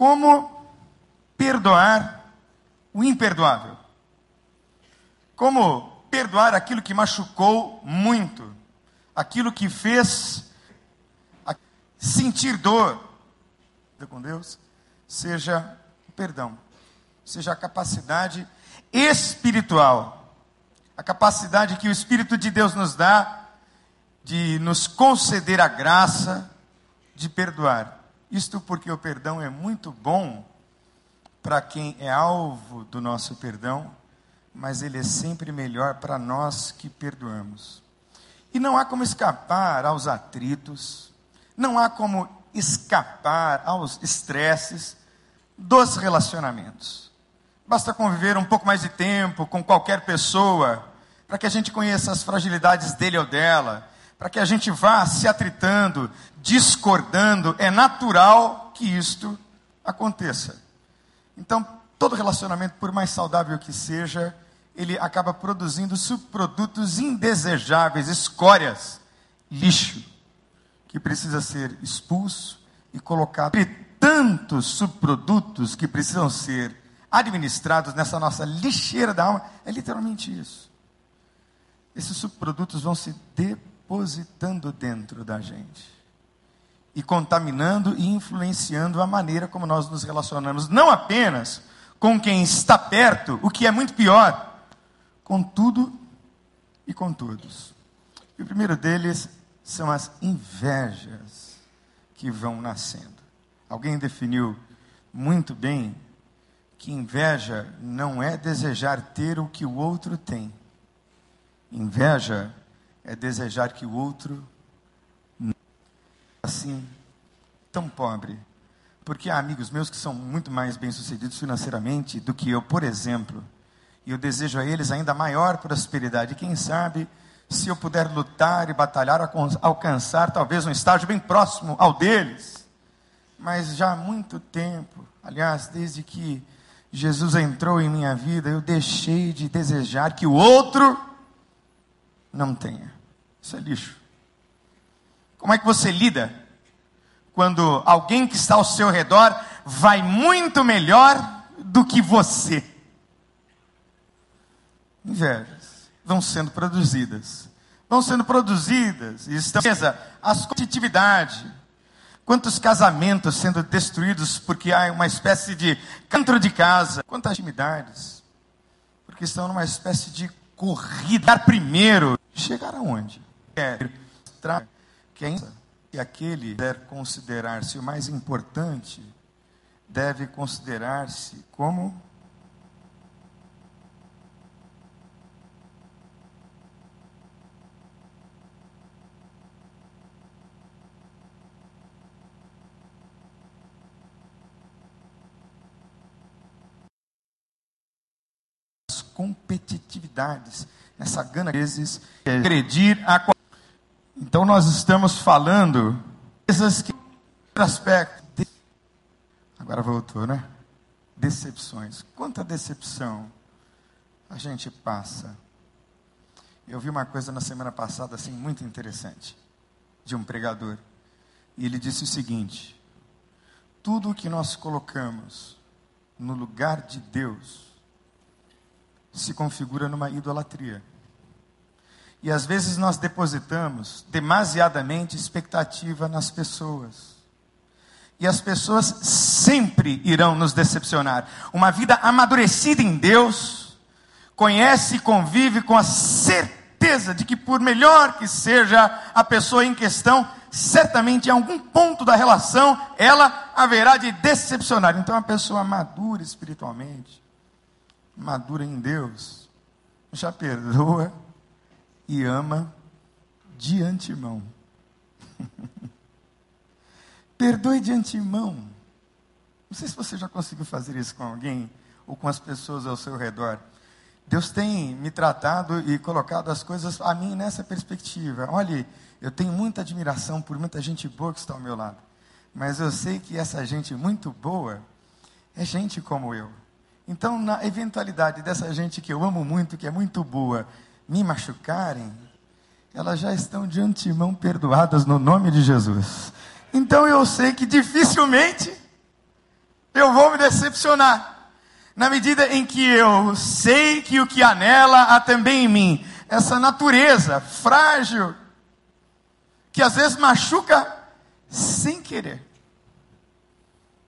como perdoar o imperdoável. Como perdoar aquilo que machucou muito, aquilo que fez sentir dor com Deus, seja o perdão, seja a capacidade espiritual, a capacidade que o Espírito de Deus nos dá de nos conceder a graça de perdoar. Isto porque o perdão é muito bom para quem é alvo do nosso perdão, mas ele é sempre melhor para nós que perdoamos. E não há como escapar aos atritos, não há como escapar aos estresses dos relacionamentos. Basta conviver um pouco mais de tempo com qualquer pessoa para que a gente conheça as fragilidades dele ou dela, para que a gente vá se atritando, discordando. É natural que isto aconteça. Então, todo relacionamento, por mais saudável que seja, ele acaba produzindo subprodutos indesejáveis, escórias, lixo, que precisa ser expulso e colocado. E tantos subprodutos que precisam ser administrados nessa nossa lixeira da alma, é literalmente isso. Esses subprodutos vão se depositando dentro da gente e contaminando e influenciando a maneira como nós nos relacionamos, não apenas com quem está perto, o que é muito pior, com tudo e com todos. E o primeiro deles são as invejas que vão nascendo. Alguém definiu muito bem que inveja não é desejar ter o que o outro tem. Inveja é desejar que o outro assim tão pobre. Porque há amigos meus que são muito mais bem-sucedidos financeiramente do que eu, por exemplo. E eu desejo a eles ainda maior prosperidade. E quem sabe, se eu puder lutar e batalhar, alcançar talvez um estágio bem próximo ao deles. Mas já há muito tempo, aliás, desde que Jesus entrou em minha vida, eu deixei de desejar que o outro não tenha. Isso é lixo. Como é que você lida quando alguém que está ao seu redor vai muito melhor do que você? Invejas vão sendo produzidas. Vão sendo produzidas e estão as competitividade. Quantos casamentos sendo destruídos porque há uma espécie de dentro de casa? Quantas intimidades? Porque estão numa espécie de corrida. Primeiro, chegar aonde? É, quem e aquele deve considerar-se o mais importante, deve considerar-se como competitividades, nessa gana vezes agredir a Então nós estamos falando coisas que aspecto de... agora voltou, né? Decepções. Quanta decepção a gente passa. Eu vi uma coisa na semana passada assim muito interessante de um pregador. E ele disse o seguinte: tudo o que nós colocamos no lugar de Deus se configura numa idolatria. E às vezes nós depositamos demasiadamente expectativa nas pessoas. E as pessoas sempre irão nos decepcionar. Uma vida amadurecida em Deus, conhece e convive com a certeza de que, por melhor que seja a pessoa em questão, certamente em algum ponto da relação ela haverá de decepcionar. Então, a pessoa madura espiritualmente, madura em Deus, já perdoa e ama de antemão. Perdoe de antemão. Não sei se você já conseguiu fazer isso com alguém ou com as pessoas ao seu redor. Deus tem me tratado e colocado as coisas a mim nessa perspectiva. Olhe, eu tenho muita admiração por muita gente boa que está ao meu lado. Mas eu sei que essa gente muito boa é gente como eu. Então, na eventualidade dessa gente que eu amo muito, que é muito boa, me machucarem, elas já estão de antemão perdoadas no nome de Jesus. Então eu sei que dificilmente eu vou me decepcionar. Na medida em que eu sei que o que há nela há também em mim. Essa natureza frágil, que às vezes machuca sem querer.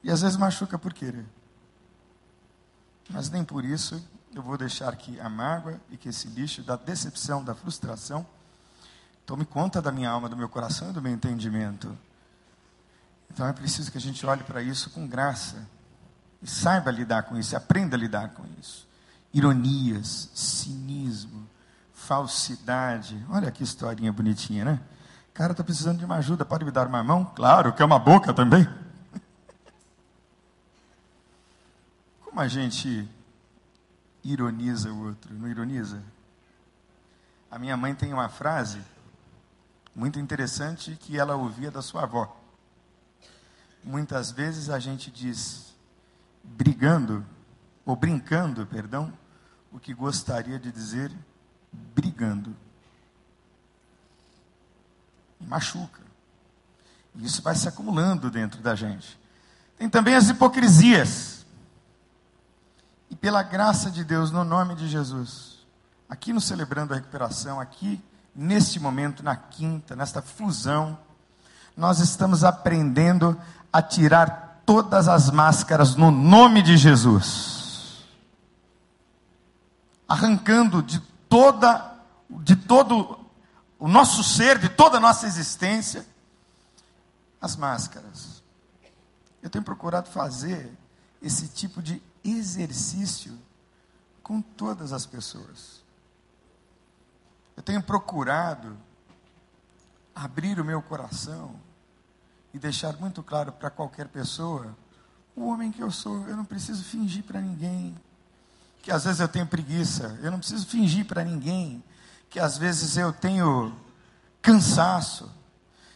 E às vezes machuca por querer. Mas nem por isso eu vou deixar que a mágoa e que esse lixo da decepção, da frustração, tome conta da minha alma, do meu coração e do meu entendimento. Então é preciso que a gente olhe para isso com graça e saiba lidar com isso, aprenda a lidar com isso. Ironias, cinismo, falsidade. Olha que historinha bonitinha, né? Cara, estou precisando de uma ajuda, pode me dar uma mão? Claro, quer uma boca também? Como a gente ironiza o outro, não ironiza? A minha mãe tem uma frase muito interessante que ela ouvia da sua avó. Muitas vezes a gente diz, brigando, ou brincando, perdão, o que gostaria de dizer brigando. E machuca. E isso vai se acumulando dentro da gente. Tem também as hipocrisias. E pela graça de Deus, no nome de Jesus, aqui no Celebrando a Recuperação, aqui neste momento, na quinta, nesta fusão, nós estamos aprendendo a tirar todas as máscaras no nome de Jesus. Arrancando de toda de todo o nosso ser, de toda a nossa existência, as máscaras. Eu tenho procurado fazer esse tipo de exercício com todas as pessoas. Eu tenho procurado abrir o meu coração e deixar muito claro para qualquer pessoa o homem que eu sou. Eu não preciso fingir para ninguém que às vezes eu tenho preguiça. Eu não preciso fingir para ninguém que às vezes eu tenho cansaço.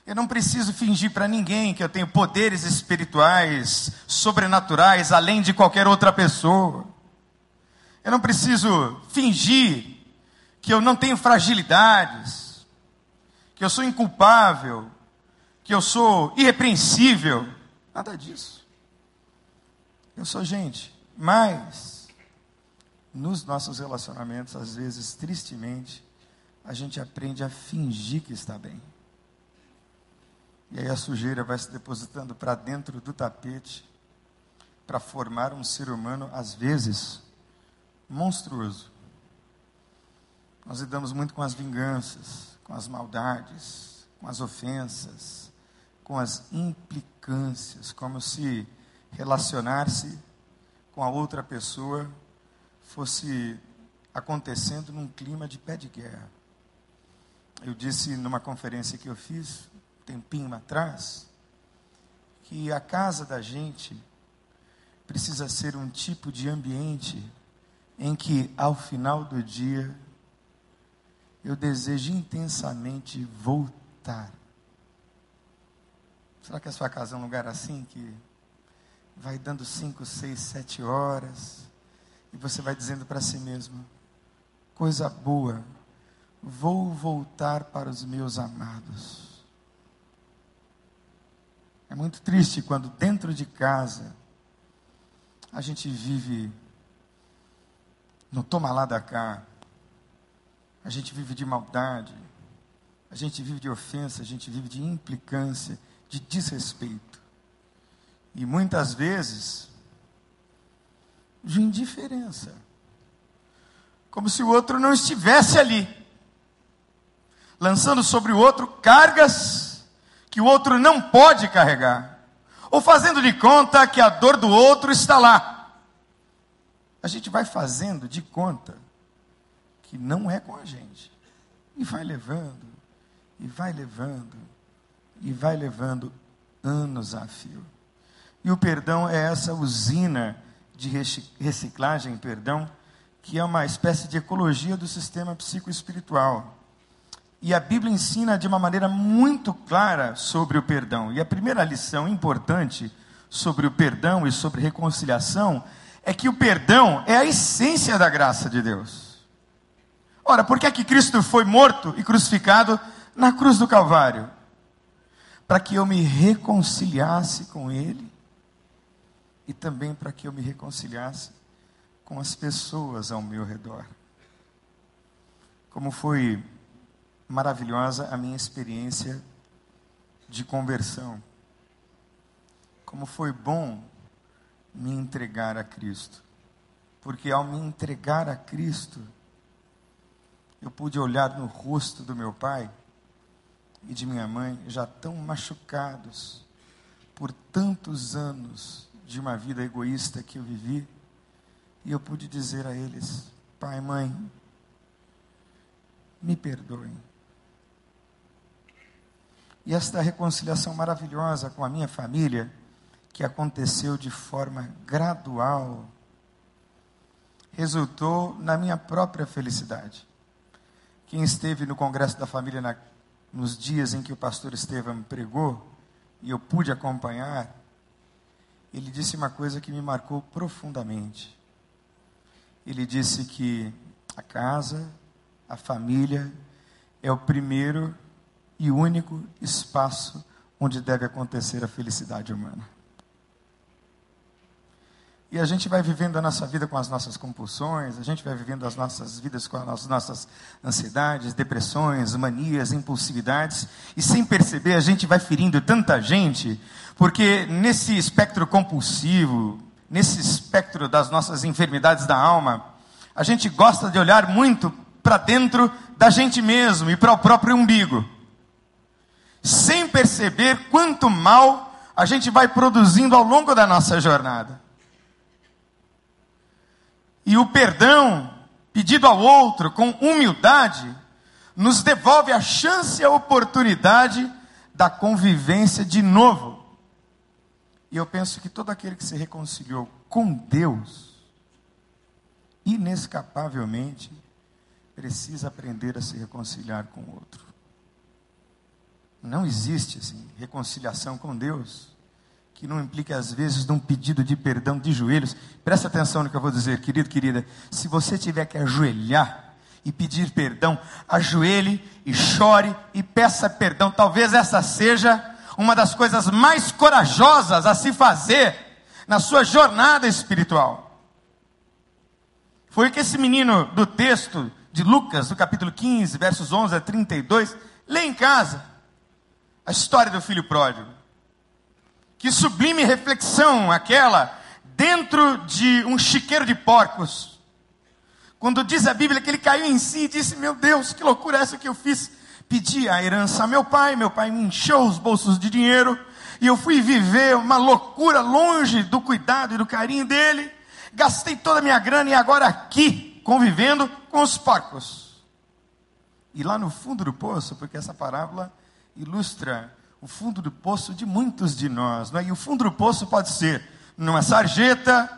Eu não preciso fingir para ninguém que eu tenho poderes espirituais, sobrenaturais, além de qualquer outra pessoa. Eu não preciso fingir que eu não tenho fragilidades, que eu sou inculpável, que eu sou irrepreensível. Nada disso. Eu sou gente, mas nos nossos relacionamentos, às vezes, tristemente, a gente aprende a fingir que está bem. E aí a sujeira vai se depositando para dentro do tapete para formar um ser humano, às vezes, monstruoso. Nós lidamos muito com as vinganças, com as maldades, com as ofensas, com as implicâncias, como se relacionar-se com a outra pessoa fosse acontecendo num clima de pé de guerra. Eu disse numa conferência que eu fiz, tempinho atrás, que a casa da gente precisa ser um tipo de ambiente em que, ao final do dia, eu desejo intensamente voltar Será que a sua casa é um lugar assim que vai dando cinco, seis, sete horas e você vai dizendo para si mesmo: coisa boa, vou voltar para os meus amados. É muito triste quando dentro de casa a gente vive no toma lá da cá, a gente vive de maldade, a gente vive de ofensa, a gente vive de implicância de desrespeito. E muitas vezes, de indiferença. Como se o outro não estivesse ali. Lançando sobre o outro cargas que o outro não pode carregar. Ou fazendo de conta que a dor do outro está lá. A gente vai fazendo de conta que não é com a gente. E vai levando, e vai levando, e vai levando anos a fio. E o perdão é essa usina de reciclagem, perdão, que é uma espécie de ecologia do sistema psicoespiritual. E a Bíblia ensina de uma maneira muito clara sobre o perdão. E a primeira lição importante sobre o perdão e sobre reconciliação é que o perdão é a essência da graça de Deus. Ora, por que é que Cristo foi morto e crucificado na cruz do Calvário? para que eu me reconciliasse com Ele e também para que eu me reconciliasse com as pessoas ao meu redor. Como foi maravilhosa a minha experiência de conversão. Como foi bom me entregar a Cristo. Porque ao me entregar a Cristo, eu pude olhar no rosto do meu pai e de minha mãe, já tão machucados por tantos anos de uma vida egoísta que eu vivi, e eu pude dizer a eles: Pai, mãe, me perdoem. E esta reconciliação maravilhosa com a minha família, que aconteceu de forma gradual, resultou na minha própria felicidade. Quem esteve no Congresso da Família na, nos dias em que o pastor Estevam pregou, e eu pude acompanhar, ele disse uma coisa que me marcou profundamente ele disse que a casa, a família, é o primeiro e único espaço onde deve acontecer a felicidade humana. E a gente vai vivendo a nossa vida com as nossas compulsões, a gente vai vivendo as nossas vidas com as nossas ansiedades, depressões, manias, impulsividades, e sem perceber a gente vai ferindo tanta gente, porque nesse espectro compulsivo, nesse espectro das nossas enfermidades da alma, a gente gosta de olhar muito para dentro da gente mesmo e para o próprio umbigo, sem perceber quanto mal a gente vai produzindo ao longo da nossa jornada. E o perdão pedido ao outro com humildade nos devolve a chance e a oportunidade da convivência de novo. E eu penso que todo aquele que se reconciliou com Deus, inescapavelmente, precisa aprender a se reconciliar com o outro. Não existe assim, reconciliação com Deus que não implique, às vezes, num pedido de perdão de joelhos. Presta atenção no que eu vou dizer, querido, querida. Se você tiver que ajoelhar e pedir perdão, ajoelhe e chore e peça perdão. Talvez essa seja uma das coisas mais corajosas a se fazer na sua jornada espiritual. Foi o que esse menino do texto de Lucas, do capítulo 15, versos 11 a 32, lê em casa a história do filho pródigo. Que sublime reflexão aquela dentro de um chiqueiro de porcos. Quando diz a Bíblia que ele caiu em si e disse: Meu Deus, que loucura é essa que eu fiz? Pedi a herança a meu pai, meu pai me encheu os bolsos de dinheiro, e eu fui viver uma loucura longe do cuidado e do carinho dele. Gastei toda a minha grana e agora aqui, convivendo com os porcos. E lá no fundo do poço, porque essa parábola ilustra o fundo do poço de muitos de nós. Não é? E o fundo do poço pode ser numa sarjeta,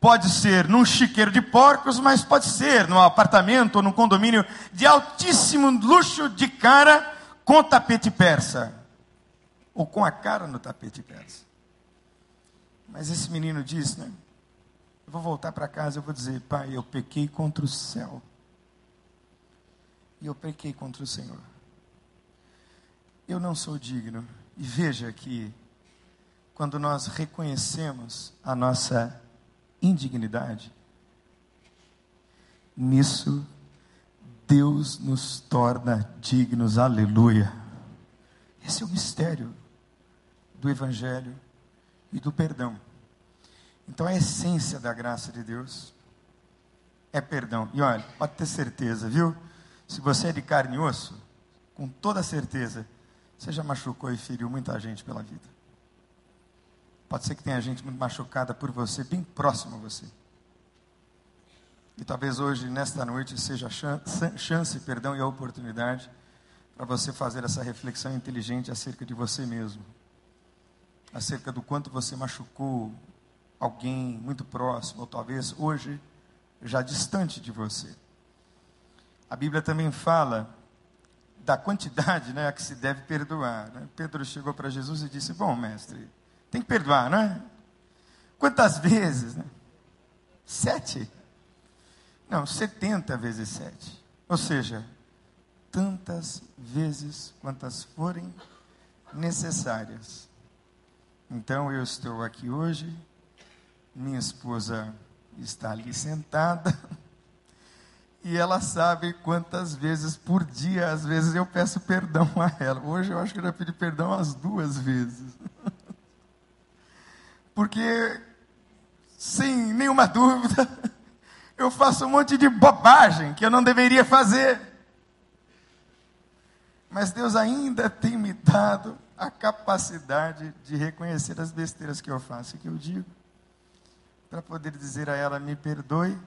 pode ser num chiqueiro de porcos, mas pode ser num apartamento ou num condomínio de altíssimo luxo de cara com tapete persa ou com a cara no tapete persa. Mas esse menino diz, né? Eu vou voltar para casa, eu vou dizer, pai, eu pequei contra o céu. E eu pequei contra o Senhor. Eu não sou digno. E veja que quando nós reconhecemos a nossa indignidade, nisso Deus nos torna dignos. Aleluia. Esse é o mistério do Evangelho e do perdão. Então, a essência da graça de Deus é perdão. E olha, pode ter certeza, viu? Se você é de carne e osso, com toda certeza, você já machucou e feriu muita gente pela vida. Pode ser que tenha gente muito machucada por você, bem próximo a você. E talvez hoje, nesta noite, seja a chance, perdão e a oportunidade para você fazer essa reflexão inteligente acerca de você mesmo acerca do quanto você machucou alguém muito próximo, ou talvez hoje já distante de você. A Bíblia também fala da quantidade né, a que se deve perdoar. Né? Pedro chegou para Jesus e disse: Bom, mestre, tem que perdoar, não é? Quantas vezes? Né? Sete? Não, setenta vezes sete. Ou seja, tantas vezes quantas forem necessárias então eu estou aqui hoje Minha esposa está ali sentada. E ela sabe quantas vezes por dia, às vezes eu peço perdão a ela. Hoje eu acho que eu já pedi perdão as duas vezes. Porque, sem nenhuma dúvida, eu faço um monte de bobagem que eu não deveria fazer. Mas Deus ainda tem me dado a capacidade de reconhecer as besteiras que eu faço e que eu digo, para poder dizer a ela: me perdoe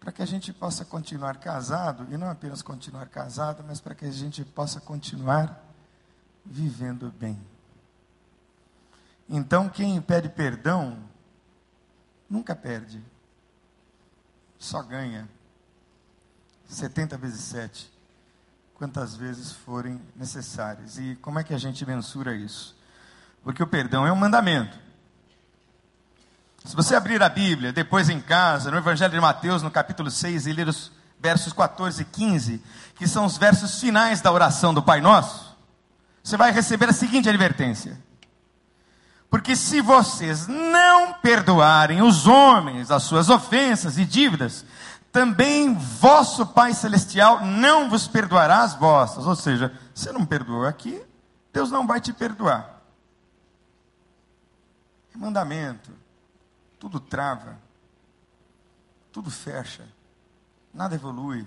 para que a gente possa continuar casado, e não apenas continuar casado, mas para que a gente possa continuar vivendo bem. Então, quem pede perdão, nunca perde, só ganha. 70 vezes 7, quantas vezes forem necessárias. E como é que a gente mensura isso? Porque o perdão é um mandamento. Se você abrir a Bíblia, depois em casa, no Evangelho de Mateus, no capítulo 6, e ler os versos 14 e 15, que são os versos finais da oração do Pai Nosso, você vai receber a seguinte advertência. Porque se vocês não perdoarem os homens as suas ofensas e dívidas, também vosso Pai Celestial não vos perdoará as vossas. Ou seja, você não perdoou aqui, Deus não vai te perdoar. Mandamento tudo trava, tudo fecha, nada evolui,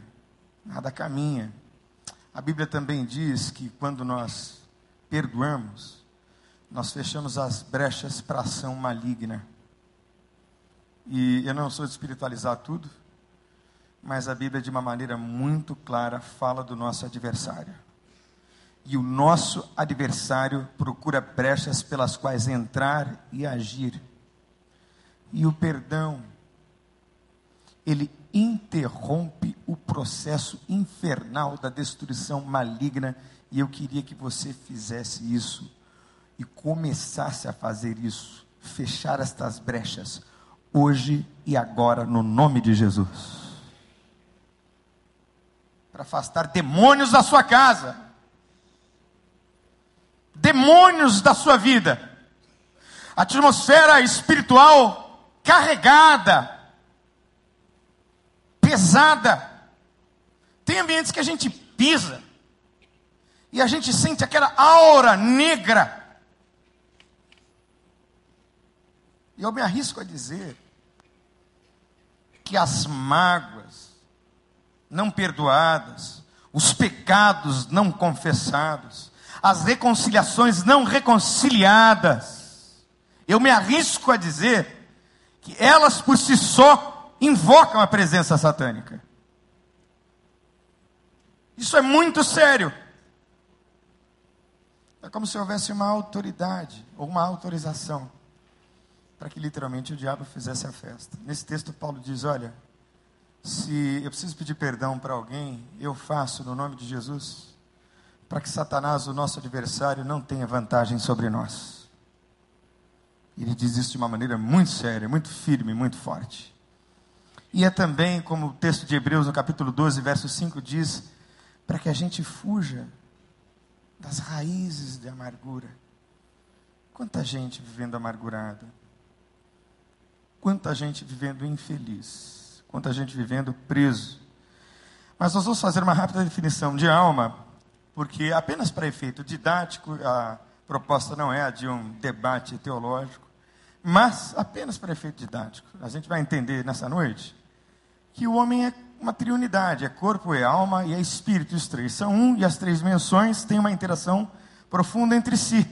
nada caminha. A Bíblia também diz que quando nós perdoamos, nós fechamos as brechas para ação maligna. E eu não sou de espiritualizar tudo, mas a Bíblia, de uma maneira muito clara, fala do nosso adversário. E o nosso adversário procura brechas pelas quais entrar e agir e o perdão, ele interrompe o processo infernal da destruição maligna. E eu queria que você fizesse isso e começasse a fazer isso, fechar estas brechas, hoje e agora, no nome de Jesus. Para afastar demônios da sua casa, demônios da sua vida, a atmosfera espiritual carregada, pesada. Tem ambientes que a gente pisa e a gente sente aquela aura negra. E eu me arrisco a dizer que as mágoas não perdoadas, os pecados não confessados, as reconciliações não reconciliadas, eu me arrisco a dizer que elas por si só invocam a presença satânica. Isso é muito sério. É como se houvesse uma autoridade ou uma autorização para que literalmente o diabo fizesse a festa. Nesse texto, Paulo diz: Olha, se eu preciso pedir perdão para alguém, eu faço no nome de Jesus, para que Satanás, o nosso adversário, não tenha vantagem sobre nós. Ele diz isso de uma maneira muito séria, muito firme, muito forte. E é também, como o texto de Hebreus, no capítulo 12, verso 5, diz, para que a gente fuja das raízes de amargura. Quanta gente vivendo amargurada. Quanta gente vivendo infeliz. Quanta gente vivendo preso. Mas nós vamos fazer uma rápida definição de alma, porque apenas para efeito didático, a proposta não é a de um debate teológico, mas apenas para efeito didático. A gente vai entender nessa noite que o homem é uma triunidade, é corpo, é alma e é espírito. Os três são um e as três menções têm uma interação profunda entre si.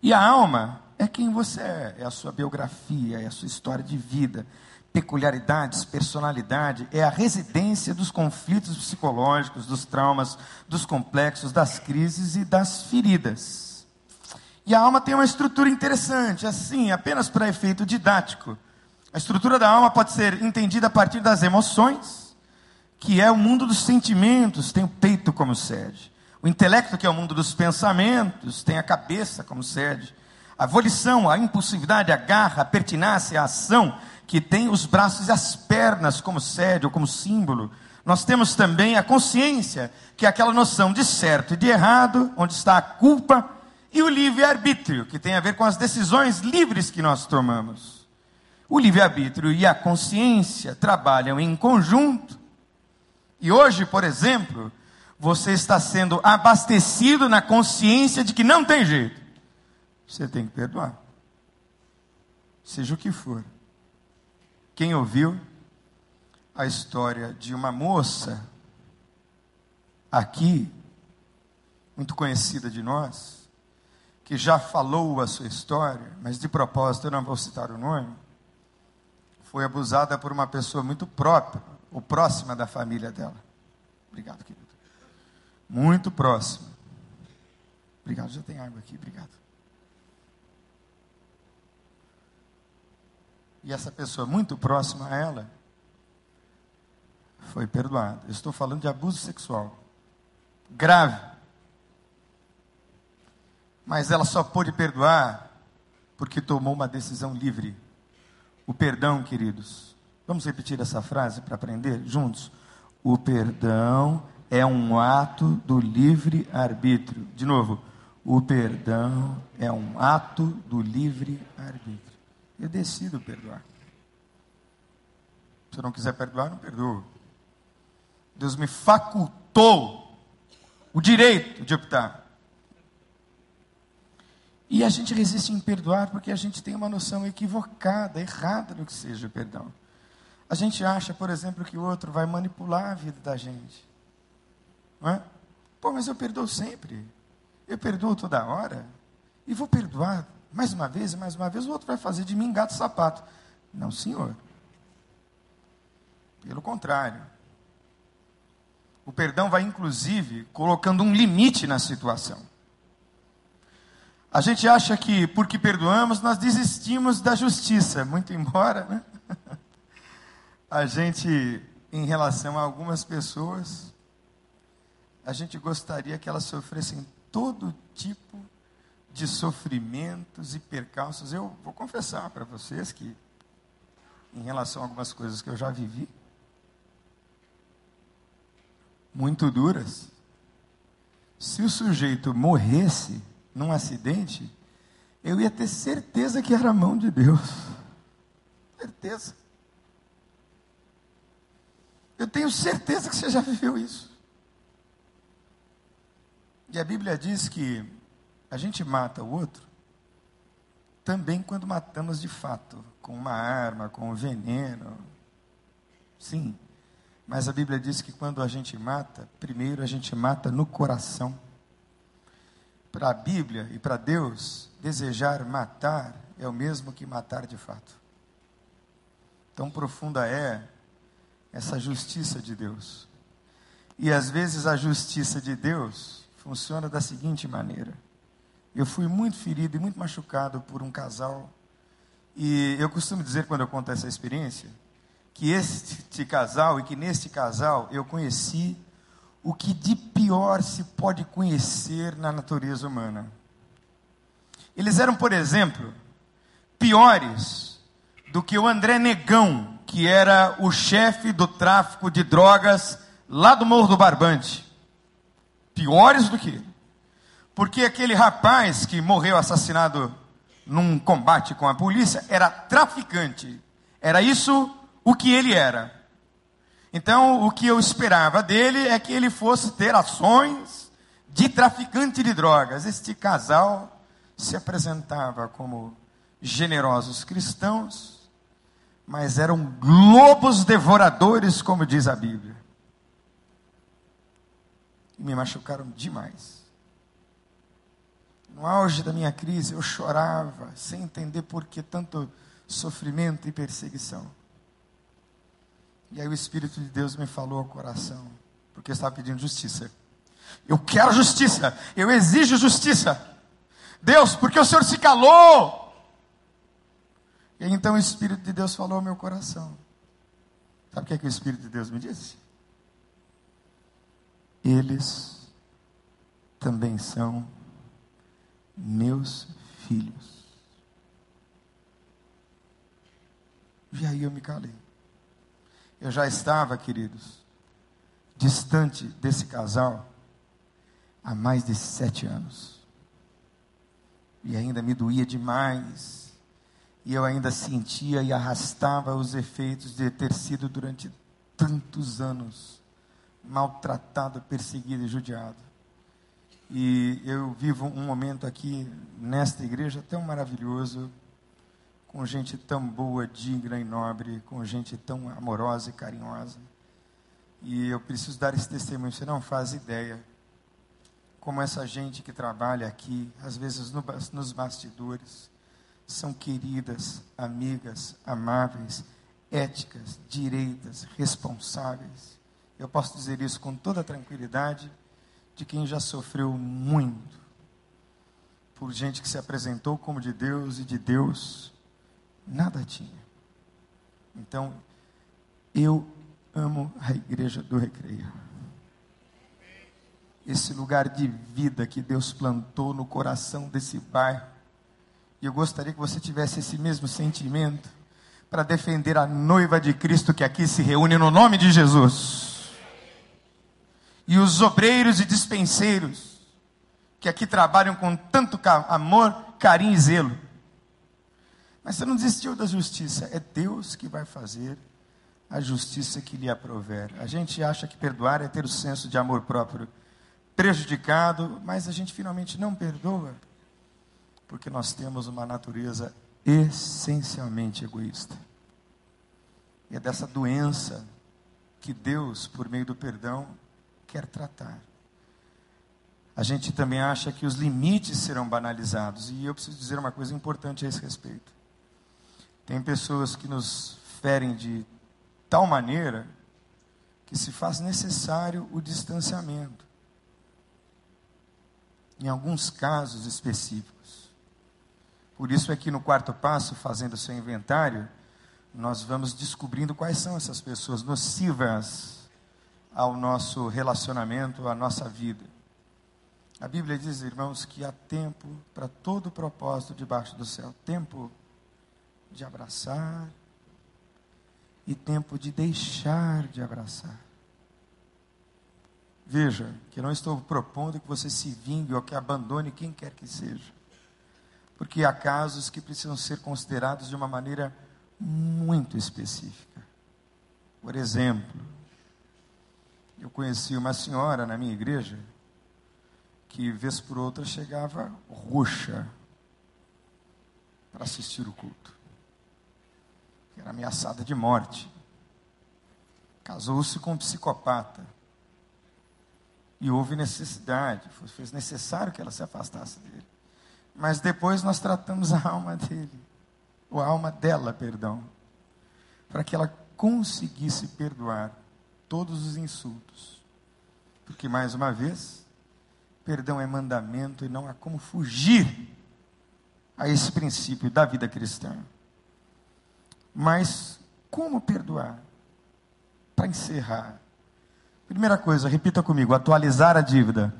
E a alma é quem você é, é a sua biografia, é a sua história de vida, peculiaridades, personalidade, é a residência dos conflitos psicológicos, dos traumas, dos complexos, das crises e das feridas. E a alma tem uma estrutura interessante, assim, apenas para efeito didático. A estrutura da alma pode ser entendida a partir das emoções, que é o mundo dos sentimentos, tem o peito como sede. O intelecto, que é o mundo dos pensamentos, tem a cabeça como sede. A volição, a impulsividade, a garra, a pertinácia, a ação, que tem os braços e as pernas como sede ou como símbolo. Nós temos também a consciência, que é aquela noção de certo e de errado, onde está a culpa e o livre-arbítrio, que tem a ver com as decisões livres que nós tomamos. O livre-arbítrio e a consciência trabalham em conjunto. E hoje, por exemplo, você está sendo abastecido na consciência de que não tem jeito. Você tem que perdoar. Seja o que for. Quem ouviu a história de uma moça aqui, muito conhecida de nós, que já falou a sua história, mas de propósito eu não vou citar o nome, foi abusada por uma pessoa muito própria, ou próxima da família dela. Obrigado, querido. Muito próxima. Obrigado, já tem água aqui, obrigado. E essa pessoa muito próxima a ela foi perdoada. Eu estou falando de abuso sexual. Grave. Mas ela só pôde perdoar porque tomou uma decisão livre. O perdão, queridos. Vamos repetir essa frase para aprender juntos? O perdão é um ato do livre arbítrio. De novo, o perdão é um ato do livre arbítrio. Eu decido perdoar. Se eu não quiser perdoar, não perdoo. Deus me facultou o direito de optar. E a gente resiste em perdoar porque a gente tem uma noção equivocada, errada do que seja o perdão. A gente acha, por exemplo, que o outro vai manipular a vida da gente. Não é? Pô, mas eu perdoo sempre. Eu perdoo toda hora. E vou perdoar mais uma vez mais uma vez. O outro vai fazer de mim gato sapato. Não, senhor. Pelo contrário. O perdão vai, inclusive, colocando um limite na situação. A gente acha que, porque perdoamos, nós desistimos da justiça, muito embora, né? A gente, em relação a algumas pessoas, a gente gostaria que elas sofressem todo tipo de sofrimentos e percalços. Eu vou confessar para vocês que, em relação a algumas coisas que eu já vivi, muito duras. Se o sujeito morresse num acidente, eu ia ter certeza que era a mão de Deus. Certeza. Eu tenho certeza que você já viveu isso. E a Bíblia diz que a gente mata o outro também quando matamos de fato, com uma arma, com um veneno. Sim. Mas a Bíblia diz que quando a gente mata, primeiro a gente mata no coração. Para a Bíblia e para Deus, desejar matar é o mesmo que matar de fato. Tão profunda é essa justiça de Deus. E às vezes a justiça de Deus funciona da seguinte maneira: eu fui muito ferido e muito machucado por um casal, e eu costumo dizer quando eu conto essa experiência, que este casal e que neste casal eu conheci o que de pior se pode conhecer na natureza humana. Eles eram, por exemplo, piores do que o André Negão, que era o chefe do tráfico de drogas lá do Morro do Barbante. Piores do que. Porque aquele rapaz que morreu assassinado num combate com a polícia era traficante. Era isso o que ele era. Então, o que eu esperava dele é que ele fosse ter ações de traficante de drogas. Este casal se apresentava como generosos cristãos, mas eram lobos devoradores, como diz a Bíblia. Me machucaram demais. No auge da minha crise, eu chorava, sem entender por que tanto sofrimento e perseguição. E aí o Espírito de Deus me falou ao coração, porque eu estava pedindo justiça. Eu quero justiça, eu exijo justiça. Deus, porque o Senhor se calou? E então o Espírito de Deus falou ao meu coração. Sabe o que, é que o Espírito de Deus me disse? Eles também são meus filhos. E aí eu me calei. Eu já estava, queridos, distante desse casal há mais de sete anos. E ainda me doía demais. E eu ainda sentia e arrastava os efeitos de ter sido durante tantos anos maltratado, perseguido e judiado. E eu vivo um momento aqui nesta igreja tão maravilhoso, com gente tão boa, digna e nobre, com gente tão amorosa e carinhosa. E eu preciso dar esse testemunho, você não faz ideia como essa gente que trabalha aqui, às vezes no, nos bastidores, são queridas, amigas, amáveis, éticas, direitas, responsáveis. Eu posso dizer isso com toda tranquilidade de quem já sofreu muito por gente que se apresentou como de Deus e de Deus nada tinha. Então, eu amo a igreja do recreio. Esse lugar de vida que Deus plantou no coração desse bairro. E eu gostaria que você tivesse esse mesmo sentimento para defender a noiva de Cristo que aqui se reúne no nome de Jesus. E os obreiros e dispenseiros que aqui trabalham com tanto amor, carinho e zelo. Mas você não desistiu da justiça, é Deus que vai fazer a justiça que lhe aprover. A gente acha que perdoar é ter o senso de amor próprio prejudicado, mas a gente finalmente não perdoa, porque nós temos uma natureza essencialmente egoísta. E é dessa doença que Deus, por meio do perdão, quer tratar. A gente também acha que os limites serão banalizados, e eu preciso dizer uma coisa importante a esse respeito. Tem pessoas que nos ferem de tal maneira que se faz necessário o distanciamento. Em alguns casos específicos. Por isso é que no quarto passo, fazendo o seu inventário, nós vamos descobrindo quais são essas pessoas nocivas ao nosso relacionamento, à nossa vida. A Bíblia diz, irmãos, que há tempo para todo propósito debaixo do céu. Tempo de abraçar, e tempo de deixar de abraçar. Veja, que não estou propondo que você se vingue ou que abandone quem quer que seja. Porque há casos que precisam ser considerados de uma maneira muito específica. Por exemplo, eu conheci uma senhora na minha igreja que, vez por outra, chegava roxa para assistir o culto era ameaçada de morte. Casou-se com um psicopata. E houve necessidade, fez necessário que ela se afastasse dele. Mas depois nós tratamos a alma dele, ou a alma dela, perdão, para que ela conseguisse perdoar todos os insultos. Porque, mais uma vez, perdão é mandamento e não há como fugir a esse princípio da vida cristã. Mas como perdoar? Para encerrar. Primeira coisa, repita comigo: atualizar a dívida.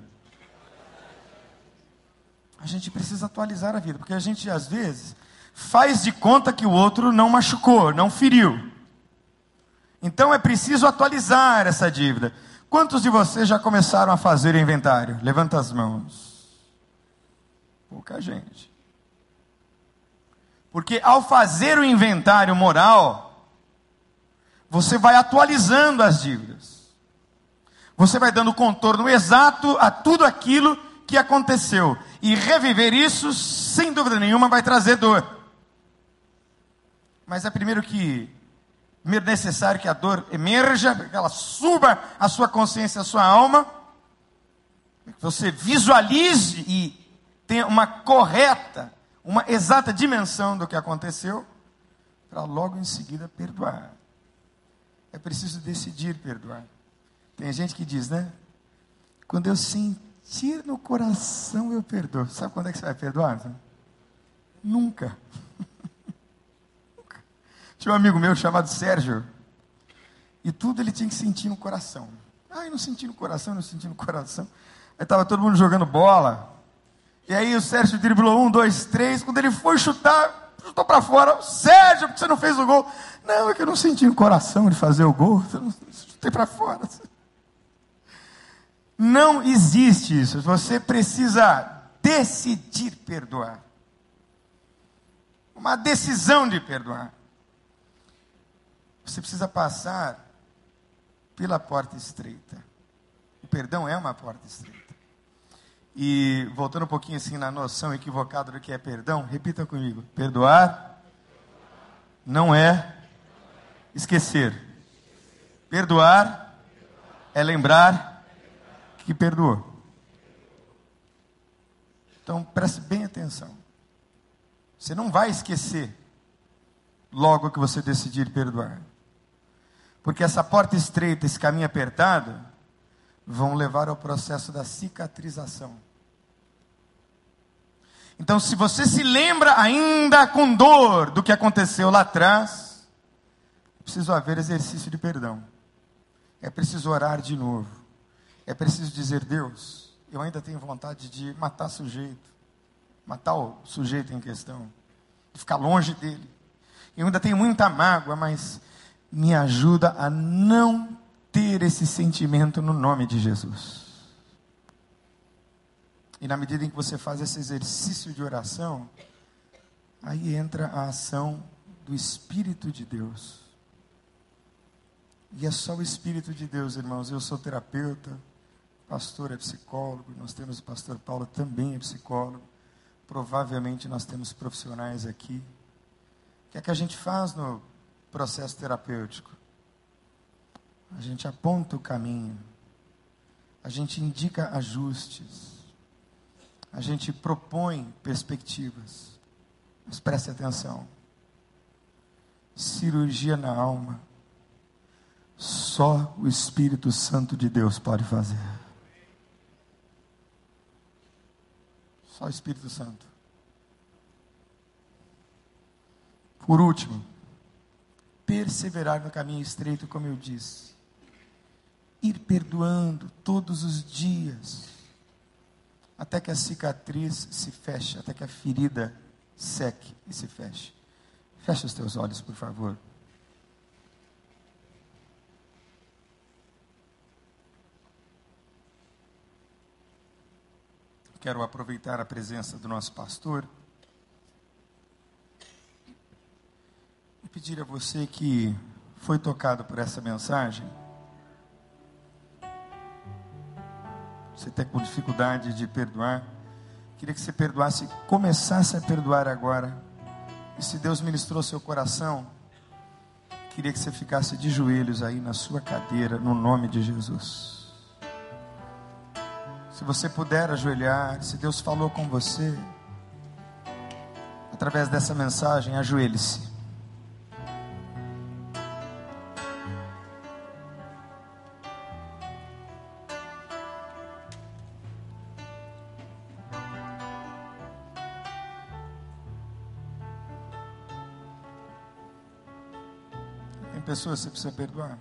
A gente precisa atualizar a vida, porque a gente às vezes faz de conta que o outro não machucou, não feriu. Então é preciso atualizar essa dívida. Quantos de vocês já começaram a fazer o inventário? Levanta as mãos. Pouca gente. Porque ao fazer o inventário moral, você vai atualizando as dívidas. Você vai dando contorno exato a tudo aquilo que aconteceu. E reviver isso, sem dúvida nenhuma, vai trazer dor. Mas é primeiro que primeiro necessário que a dor emerja, que ela suba a sua consciência, a sua alma, que você visualize e tenha uma correta uma exata dimensão do que aconteceu, para logo em seguida perdoar. É preciso decidir perdoar. Tem gente que diz, né? Quando eu sentir no coração, eu perdoo. Sabe quando é que você vai perdoar? Nunca. Tinha um amigo meu chamado Sérgio, e tudo ele tinha que sentir no coração. Ah, eu não senti no coração, não senti no coração. Aí estava todo mundo jogando bola. E aí o Sérgio driblou um, dois, três. Quando ele foi chutar, chutou para fora. Sérgio, por que você não fez o gol? Não, é que eu não senti no coração de fazer o gol. Eu chutei para fora. Não existe isso. Você precisa decidir perdoar. uma decisão de perdoar. Você precisa passar pela porta estreita. O perdão é uma porta estreita. E voltando um pouquinho assim na noção equivocada do que é perdão, repita comigo: perdoar não é esquecer. Perdoar é lembrar que perdoou. Então preste bem atenção. Você não vai esquecer logo que você decidir perdoar. Porque essa porta estreita, esse caminho apertado, vão levar ao processo da cicatrização. Então, se você se lembra ainda com dor do que aconteceu lá atrás, é preciso haver exercício de perdão. É preciso orar de novo. É preciso dizer: Deus, eu ainda tenho vontade de matar sujeito, matar o sujeito em questão, de ficar longe dele. Eu ainda tenho muita mágoa, mas me ajuda a não ter esse sentimento no nome de Jesus. E na medida em que você faz esse exercício de oração, aí entra a ação do Espírito de Deus. E é só o Espírito de Deus, irmãos. Eu sou terapeuta, pastor é psicólogo, nós temos o pastor Paulo também é psicólogo. Provavelmente nós temos profissionais aqui. O que é que a gente faz no processo terapêutico. A gente aponta o caminho, a gente indica ajustes, a gente propõe perspectivas. Mas preste atenção: cirurgia na alma, só o Espírito Santo de Deus pode fazer. Só o Espírito Santo. Por último, perseverar no caminho estreito, como eu disse. Ir perdoando todos os dias, até que a cicatriz se feche, até que a ferida seque e se feche. Feche os teus olhos, por favor. Quero aproveitar a presença do nosso pastor. Pedir a você que foi tocado por essa mensagem, você está com dificuldade de perdoar, queria que você perdoasse, começasse a perdoar agora. E se Deus ministrou seu coração, queria que você ficasse de joelhos aí na sua cadeira, no nome de Jesus. Se você puder ajoelhar, se Deus falou com você, através dessa mensagem, ajoelhe-se. Pessoas você precisa perdoar.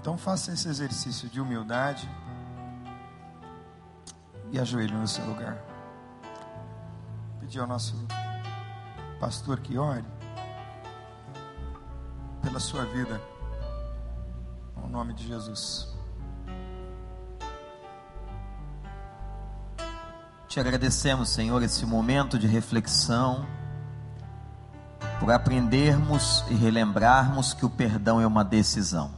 Então faça esse exercício de humildade e ajoelhe no seu lugar. Pedir ao nosso pastor que ore pela sua vida, no nome de Jesus. Te agradecemos, Senhor, esse momento de reflexão por aprendermos e relembrarmos que o perdão é uma decisão.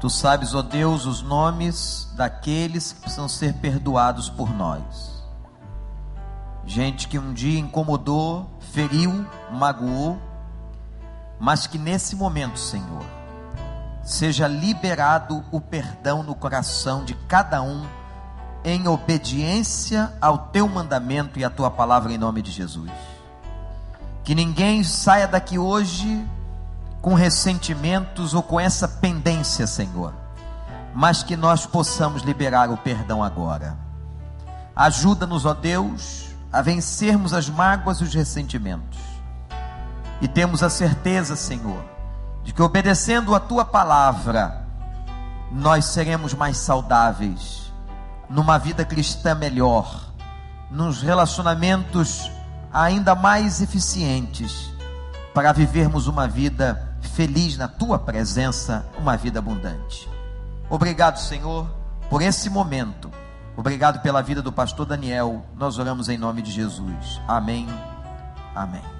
Tu sabes, ó Deus, os nomes daqueles que precisam ser perdoados por nós. Gente que um dia incomodou, feriu, magoou, mas que nesse momento, Senhor, seja liberado o perdão no coração de cada um, em obediência ao teu mandamento e à tua palavra, em nome de Jesus. Que ninguém saia daqui hoje com ressentimentos ou com essa pendência, Senhor, mas que nós possamos liberar o perdão agora. Ajuda-nos, ó Deus, a vencermos as mágoas e os ressentimentos. E temos a certeza, Senhor, de que obedecendo a tua palavra, nós seremos mais saudáveis, numa vida cristã melhor, nos relacionamentos ainda mais eficientes para vivermos uma vida feliz na tua presença, uma vida abundante. Obrigado, Senhor, por esse momento. Obrigado pela vida do pastor Daniel. Nós oramos em nome de Jesus. Amém. Amém.